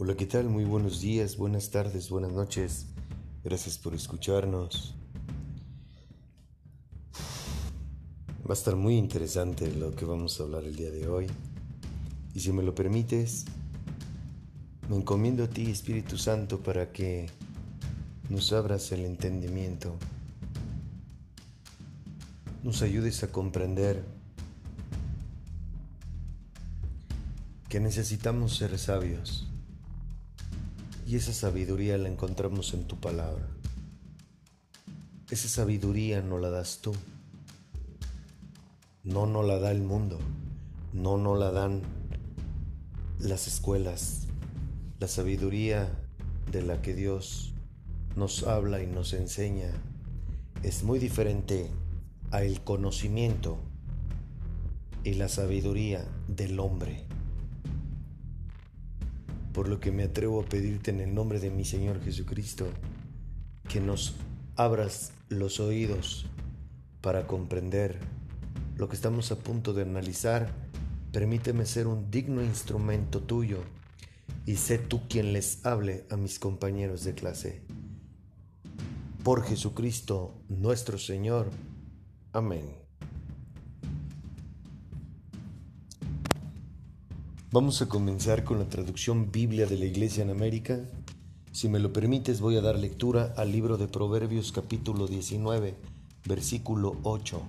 Hola, ¿qué tal? Muy buenos días, buenas tardes, buenas noches. Gracias por escucharnos. Va a estar muy interesante lo que vamos a hablar el día de hoy. Y si me lo permites, me encomiendo a ti, Espíritu Santo, para que nos abras el entendimiento, nos ayudes a comprender que necesitamos ser sabios y esa sabiduría la encontramos en tu palabra. Esa sabiduría no la das tú. No no la da el mundo. No no la dan las escuelas. La sabiduría de la que Dios nos habla y nos enseña es muy diferente a el conocimiento y la sabiduría del hombre por lo que me atrevo a pedirte en el nombre de mi Señor Jesucristo que nos abras los oídos para comprender lo que estamos a punto de analizar. Permíteme ser un digno instrumento tuyo y sé tú quien les hable a mis compañeros de clase. Por Jesucristo nuestro Señor. Amén. Vamos a comenzar con la traducción Biblia de la Iglesia en América. Si me lo permites, voy a dar lectura al libro de Proverbios capítulo 19, versículo 8.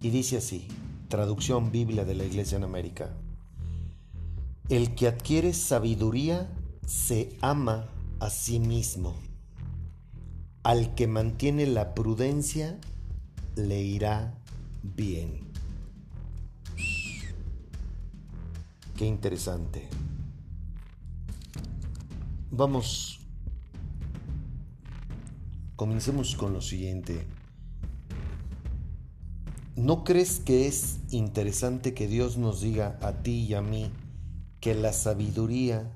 Y dice así, traducción Biblia de la Iglesia en América. El que adquiere sabiduría se ama a sí mismo. Al que mantiene la prudencia le irá bien. Qué interesante. Vamos. Comencemos con lo siguiente. ¿No crees que es interesante que Dios nos diga a ti y a mí que la sabiduría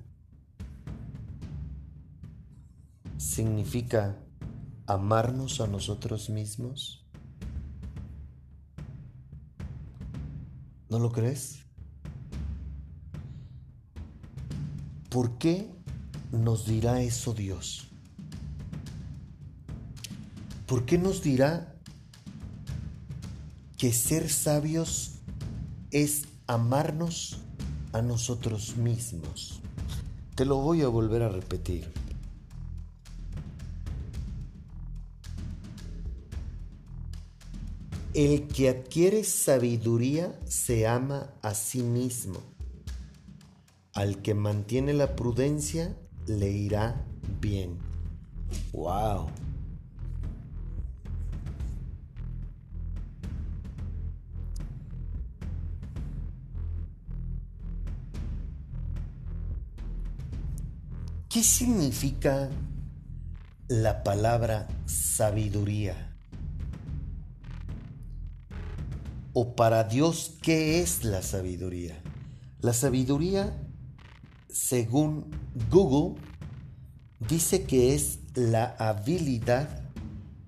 significa amarnos a nosotros mismos? ¿No lo crees? ¿Por qué nos dirá eso Dios? ¿Por qué nos dirá que ser sabios es amarnos a nosotros mismos? Te lo voy a volver a repetir. El que adquiere sabiduría se ama a sí mismo. Al que mantiene la prudencia le irá bien. ¡Wow! ¿Qué significa la palabra sabiduría? ¿O para Dios qué es la sabiduría? La sabiduría según Google, dice que es la habilidad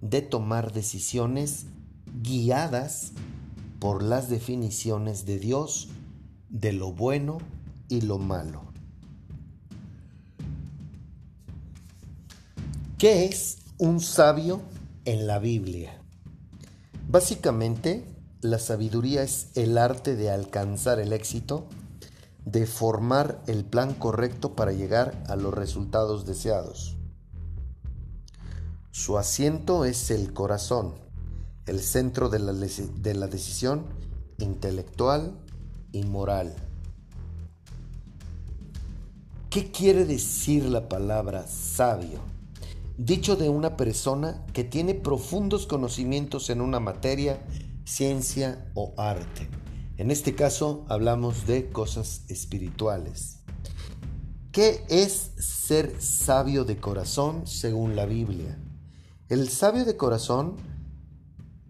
de tomar decisiones guiadas por las definiciones de Dios de lo bueno y lo malo. ¿Qué es un sabio en la Biblia? Básicamente, la sabiduría es el arte de alcanzar el éxito de formar el plan correcto para llegar a los resultados deseados. Su asiento es el corazón, el centro de la, de la decisión intelectual y moral. ¿Qué quiere decir la palabra sabio? Dicho de una persona que tiene profundos conocimientos en una materia, ciencia o arte en este caso hablamos de cosas espirituales. ¿Qué es ser sabio de corazón según la Biblia? El sabio de corazón,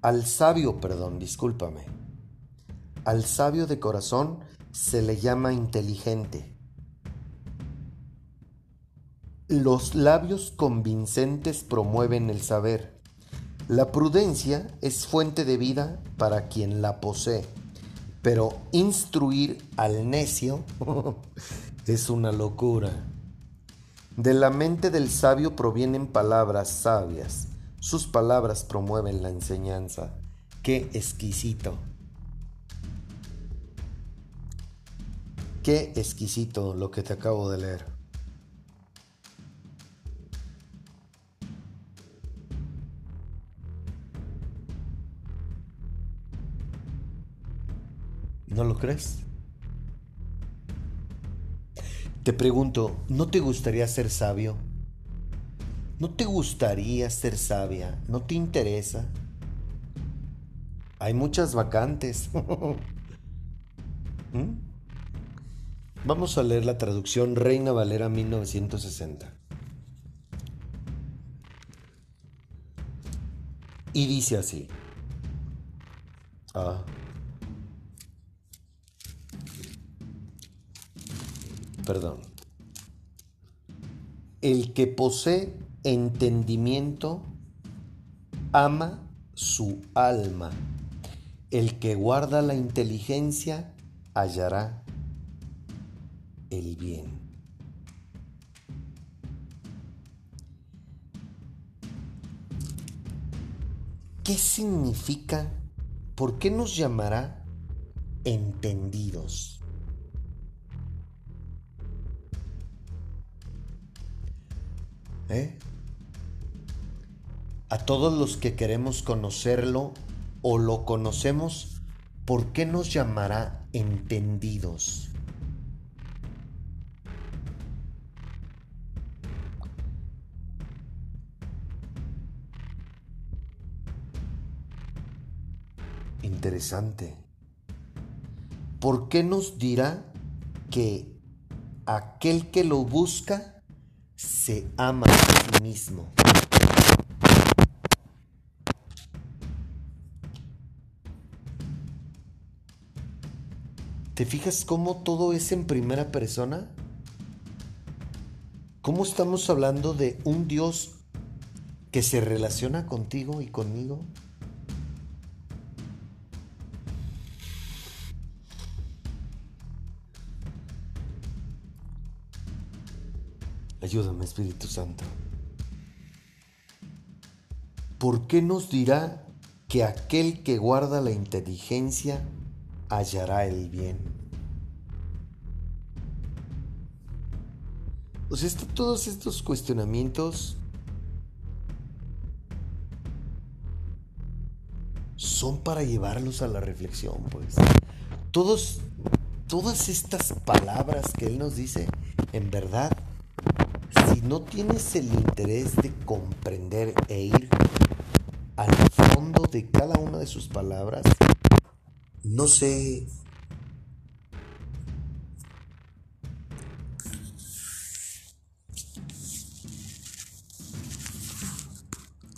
al sabio, perdón, discúlpame, al sabio de corazón se le llama inteligente. Los labios convincentes promueven el saber. La prudencia es fuente de vida para quien la posee. Pero instruir al necio Es una locura. De la mente del sabio provienen palabras sabias. Sus palabras promueven la enseñanza. Qué exquisito. Qué exquisito lo que te acabo de leer. ¿No lo crees? Te pregunto, ¿no te gustaría ser sabio? ¿No te gustaría ser sabia? ¿No te interesa? Hay muchas vacantes. ¿Mm? Vamos a leer la traducción Reina Valera 1960. Y dice así. Ah. Perdón. El que posee entendimiento ama su alma. El que guarda la inteligencia hallará el bien. ¿Qué significa? ¿Por qué nos llamará entendidos? ¿Eh? A todos los que queremos conocerlo o lo conocemos, ¿por qué nos llamará entendidos? Interesante. ¿Por qué nos dirá que aquel que lo busca se ama a sí mismo. ¿Te fijas cómo todo es en primera persona? ¿Cómo estamos hablando de un Dios que se relaciona contigo y conmigo? Ayúdame, Espíritu Santo. ¿Por qué nos dirá que aquel que guarda la inteligencia hallará el bien? O sea, todos estos cuestionamientos son para llevarlos a la reflexión, pues. Todos, todas estas palabras que Él nos dice, en verdad, si no tienes el interés de comprender e ir al fondo de cada una de sus palabras, no sé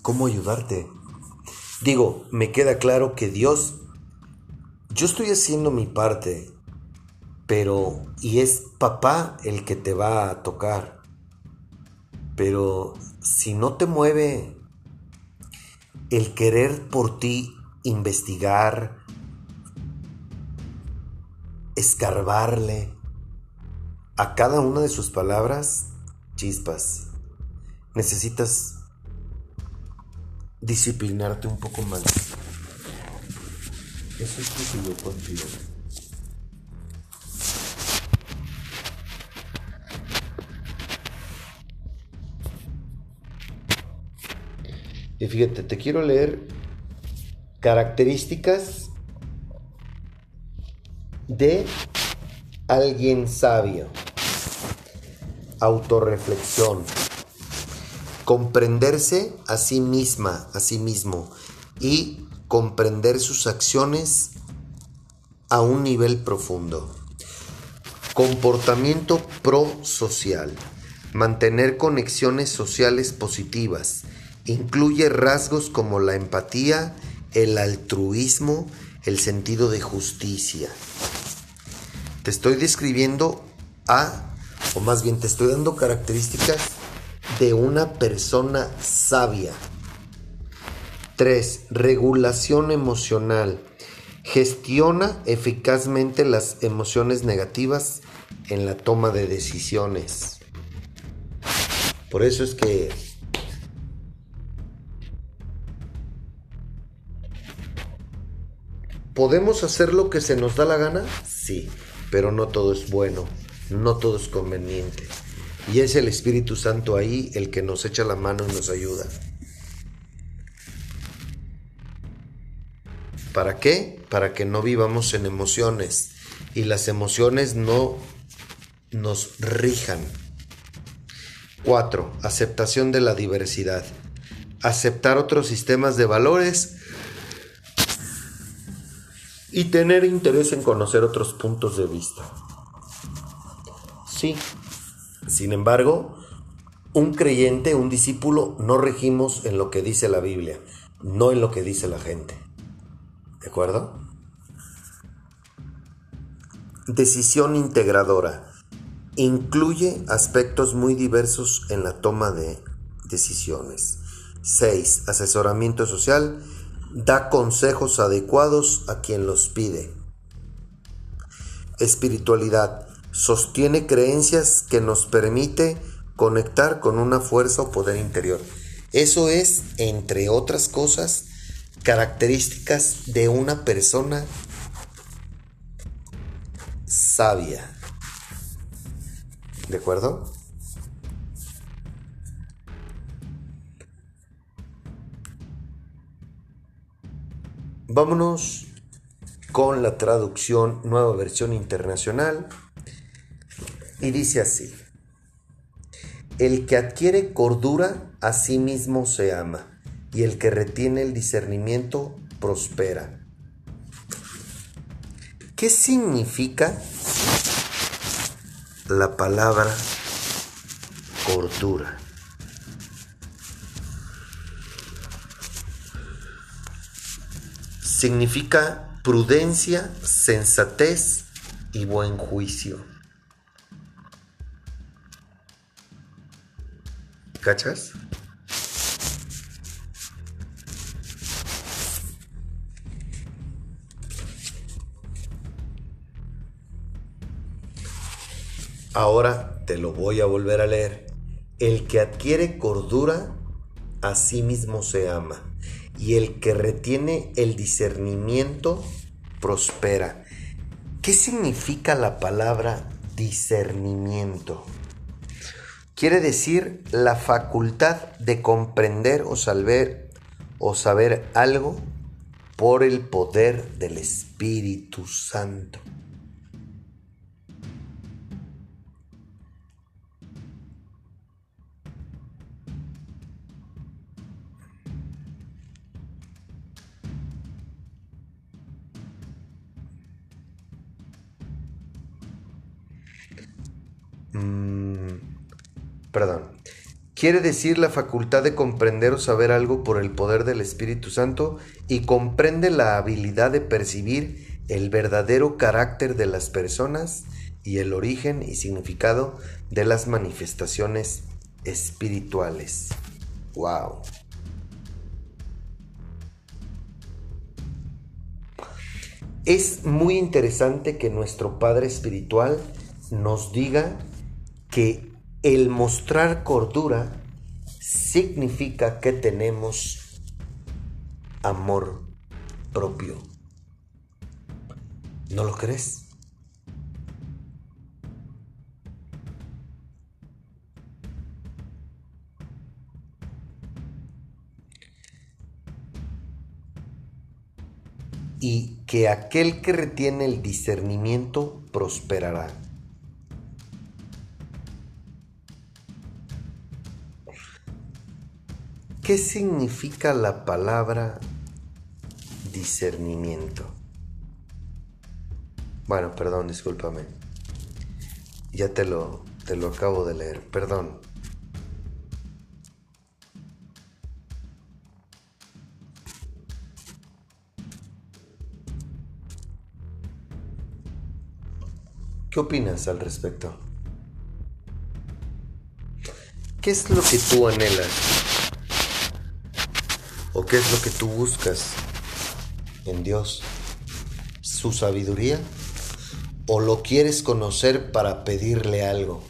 cómo ayudarte. Digo, me queda claro que Dios, yo estoy haciendo mi parte, pero, y es papá el que te va a tocar. Pero si no te mueve el querer por ti investigar, escarbarle a cada una de sus palabras, chispas, necesitas disciplinarte un poco más. Eso es lo que yo contigo. Y fíjate, te quiero leer características de alguien sabio. Autorreflexión. Comprenderse a sí misma, a sí mismo. Y comprender sus acciones a un nivel profundo. Comportamiento prosocial. Mantener conexiones sociales positivas Incluye rasgos como la empatía, el altruismo, el sentido de justicia. Te estoy describiendo a, o más bien te estoy dando características de una persona sabia. 3. Regulación emocional. Gestiona eficazmente las emociones negativas en la toma de decisiones. Por eso es que ¿Podemos hacer lo que se nos da la gana? Sí, pero no todo es bueno, no todo es conveniente. Y es el Espíritu Santo ahí el que nos echa la mano y nos ayuda. ¿Para qué? Para que no vivamos en emociones y las emociones no nos rijan. 4. Aceptación de la diversidad. Aceptar otros sistemas de valores y tener interés en conocer otros puntos de vista. Sí, sin embargo, un creyente, un discípulo, no regimos en lo que dice la Biblia, no en lo que dice la gente. ¿De acuerdo? Decisión integradora. Incluye aspectos muy diversos en la toma de decisiones. 6. Asesoramiento social da consejos adecuados a quien los pide. Espiritualidad sostiene creencias que nos permite conectar con una fuerza o poder interior. Eso es, entre otras cosas, características de una persona sabia. ¿De acuerdo? Vámonos con la traducción nueva versión internacional y dice así. El que adquiere cordura a sí mismo se ama y el que retiene el discernimiento prospera. ¿Qué significa la palabra cordura? Significa prudencia, sensatez y buen juicio. ¿Cachas? Ahora te lo voy a volver a leer. El que adquiere cordura, a sí mismo se ama y el que retiene el discernimiento prospera. ¿Qué significa la palabra discernimiento? Quiere decir la facultad de comprender o saber, o saber algo por el poder del Espíritu Santo. Quiere decir la facultad de comprender o saber algo por el poder del Espíritu Santo y comprende la habilidad de percibir el verdadero carácter de las personas y el origen y significado de las manifestaciones espirituales. ¡Wow! Es muy interesante que nuestro Padre Espiritual nos diga que el mostrar cordura significa que tenemos amor propio. ¿No lo crees? Y que aquel que retiene el discernimiento prosperará. ¿Qué significa la palabra discernimiento? Bueno, perdón, discúlpame. Ya te lo, te lo acabo de leer, perdón. ¿Qué opinas al respecto? ¿Qué es lo que tú anhelas? ¿O qué es lo que tú buscas en Dios? ¿Su sabiduría ¿O lo quieres conocer para pedirle algo?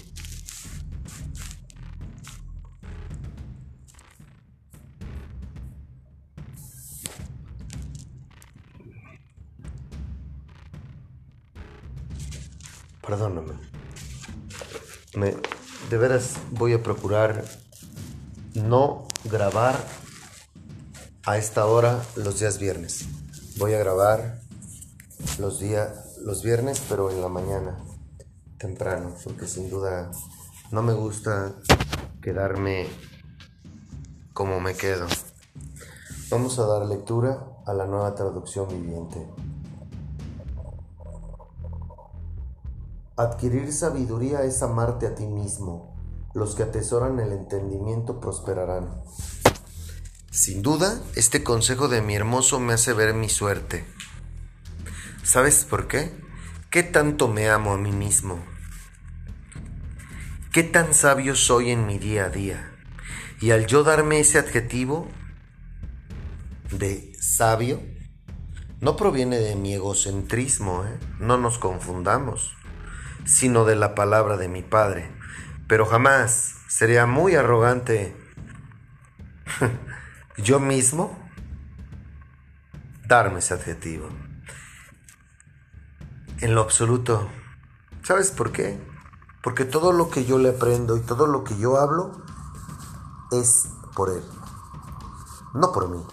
Perdóname. Me, de veras voy a procurar no grabar a esta hora los días viernes. Voy a grabar los días los viernes, pero en la mañana temprano, porque sin duda no me gusta quedarme como me quedo. Vamos a dar lectura a la nueva traducción viviente. Adquirir sabiduría es amarte a ti mismo. Los que atesoran el entendimiento prosperarán. Sin duda, este consejo de mi hermoso me hace ver mi suerte. ¿Sabes por qué? ¿Qué tanto me amo a mí mismo? ¿Qué tan sabio soy en mi día a día? Y al yo darme ese adjetivo de sabio, no proviene de mi egocentrismo, ¿eh? no nos confundamos sino de la palabra de mi Padre. Pero jamás sería muy arrogante yo mismo darme ese adjetivo. En lo absoluto. ¿Sabes por qué? Porque todo lo que yo le aprendo y todo lo que yo hablo es por él, no por mí.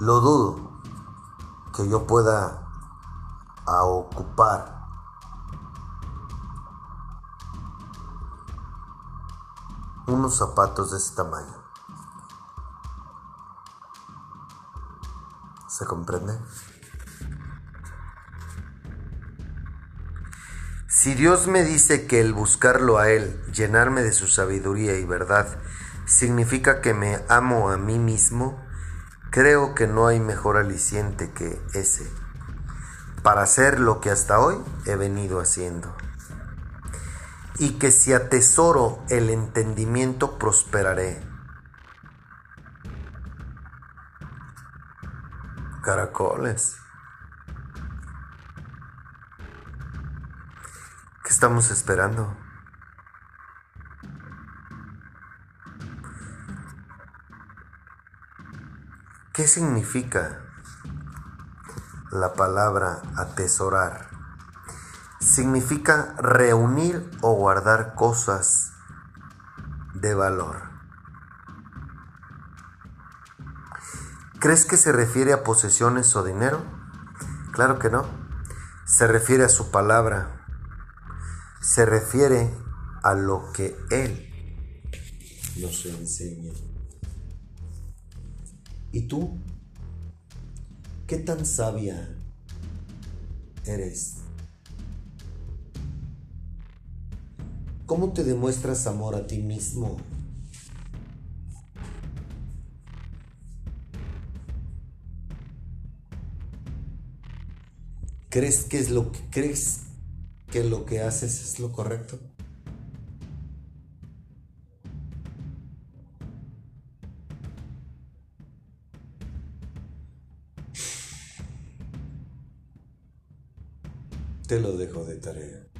Lo dudo que yo pueda ocupar unos zapatos de ese tamaño. ¿Se comprende? Si Dios me dice que el buscarlo a Él, llenarme de su sabiduría y verdad, significa que me amo a mí mismo, Creo que no hay mejor aliciente que ese para hacer lo que hasta hoy he venido haciendo. Y que si atesoro el entendimiento prosperaré. Caracoles. ¿Qué estamos esperando? ¿Qué significa la palabra atesorar? Significa reunir o guardar cosas de valor. ¿Crees que se refiere a posesiones o dinero? Claro que no. Se refiere a su palabra. Se refiere a lo que Él nos enseña. ¿Y tú? ¿Qué tan sabia eres? ¿Cómo te demuestras amor a ti mismo? ¿Crees que es lo que crees que lo que haces es lo correcto? Te lo dejo de tarea.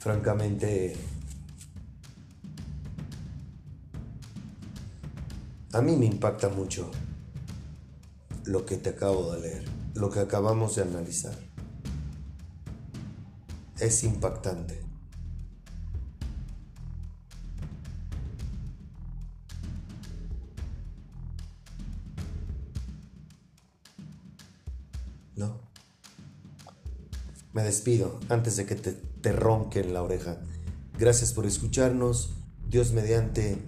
Francamente, a mí me impacta mucho lo que te acabo de leer, lo que acabamos de analizar. Es impactante. Me despido antes de que te, te ronquen la oreja. Gracias por escucharnos. Dios mediante.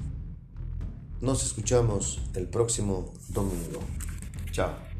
Nos escuchamos el próximo domingo. Chao.